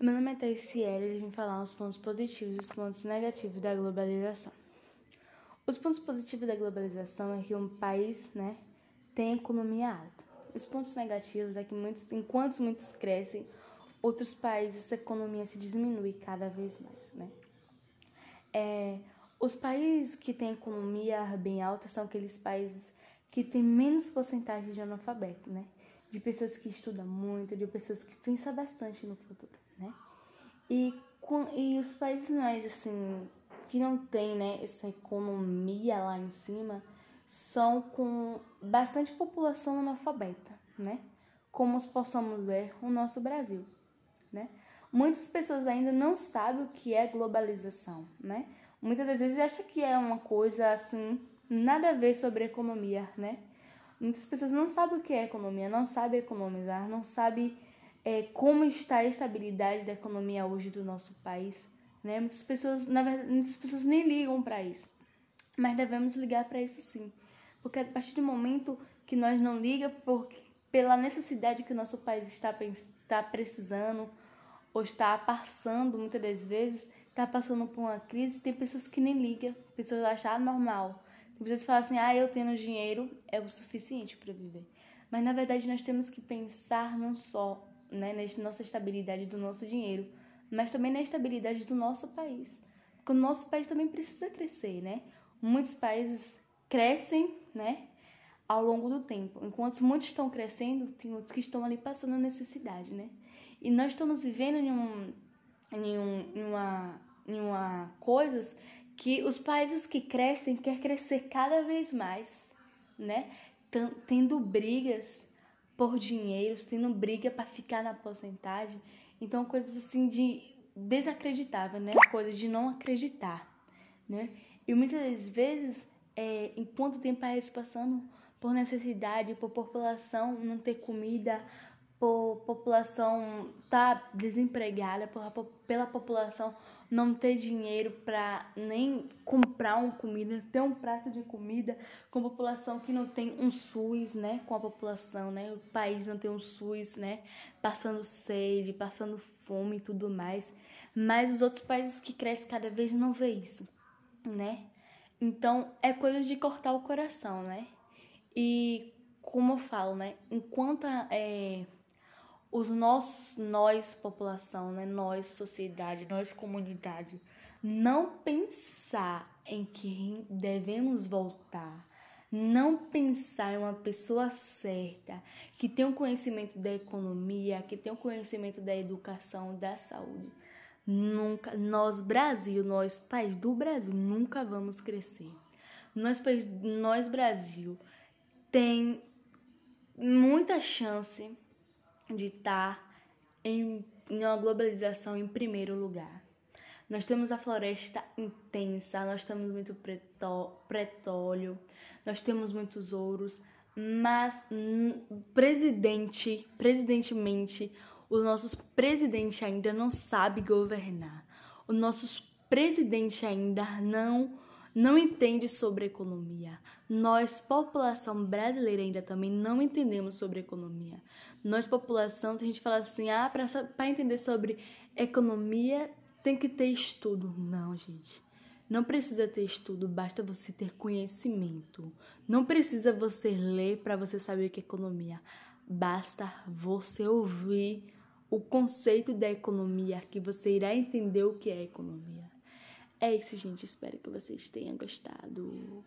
Meu nome é Taiciele e eu vim falar os pontos positivos e os pontos negativos da globalização. Os pontos positivos da globalização é que um país né, tem economia alta. Os pontos negativos é que muitos, enquanto muitos crescem, outros países a economia se diminui cada vez mais. Né? É, os países que têm economia bem alta são aqueles países que têm menos porcentagem de analfabeto, né? De pessoas que estudam muito, de pessoas que pensam bastante no futuro né? E, com, e os países mais, assim, que não tem, né, essa economia lá em cima, são com bastante população analfabeta, né? Como possamos ver o nosso Brasil, né? Muitas pessoas ainda não sabem o que é globalização, né? Muitas das vezes acham que é uma coisa assim, nada a ver sobre economia, né? Muitas pessoas não sabem o que é economia, não sabem economizar, não sabem é, como está a estabilidade da economia hoje do nosso país. Né? Muitas pessoas, na verdade, muitas pessoas nem ligam para isso, mas devemos ligar para isso sim, porque a partir do momento que nós não liga por, pela necessidade que o nosso país está, está precisando ou está passando muitas das vezes, está passando por uma crise, tem pessoas que nem ligam, pessoas acham normal. Que falam assim, ah, eu tenho dinheiro, é o suficiente para viver. Mas na verdade nós temos que pensar não só né, na nossa estabilidade do nosso dinheiro, mas também na estabilidade do nosso país. Porque o nosso país também precisa crescer, né? Muitos países crescem, né, ao longo do tempo. Enquanto muitos estão crescendo, tem outros que estão ali passando necessidade, né? E nós estamos vivendo em, um, em, um, em uma, em uma coisas que os países que crescem querem crescer cada vez mais, né? Tendo brigas por dinheiro, tendo briga para ficar na porcentagem. Então, coisas assim de desacreditável, né? Coisas de não acreditar, né? E muitas vezes, é, enquanto tem países passando por necessidade, por população não ter comida, por população estar tá desempregada, por, pela população não ter dinheiro para nem comprar uma comida, ter um prato de comida, com a população que não tem um SUS, né? Com a população, né? O país não tem um SUS, né? Passando sede, passando fome e tudo mais. Mas os outros países que crescem cada vez não vê isso, né? Então é coisa de cortar o coração, né? E como eu falo, né? Enquanto é, os nossos, nós, população, né? nós, sociedade, nós, comunidade, não pensar em que devemos voltar, não pensar em uma pessoa certa, que tem o um conhecimento da economia, que tem o um conhecimento da educação, da saúde. Nunca, nós, Brasil, nós, país do Brasil, nunca vamos crescer. Nós, nós Brasil, tem muita chance de estar em, em uma globalização em primeiro lugar. Nós temos a floresta intensa, nós temos muito petróleo, nós temos muitos ouros, mas presidente, presidentemente, os nossos presidentes ainda não sabe governar. Os nossos presidentes ainda não não entende sobre economia. Nós, população brasileira, ainda também não entendemos sobre economia. Nós, população, a gente fala assim: ah, para entender sobre economia tem que ter estudo. Não, gente. Não precisa ter estudo, basta você ter conhecimento. Não precisa você ler para você saber o que é economia. Basta você ouvir o conceito da economia que você irá entender o que é economia. É isso, gente. Espero que vocês tenham gostado.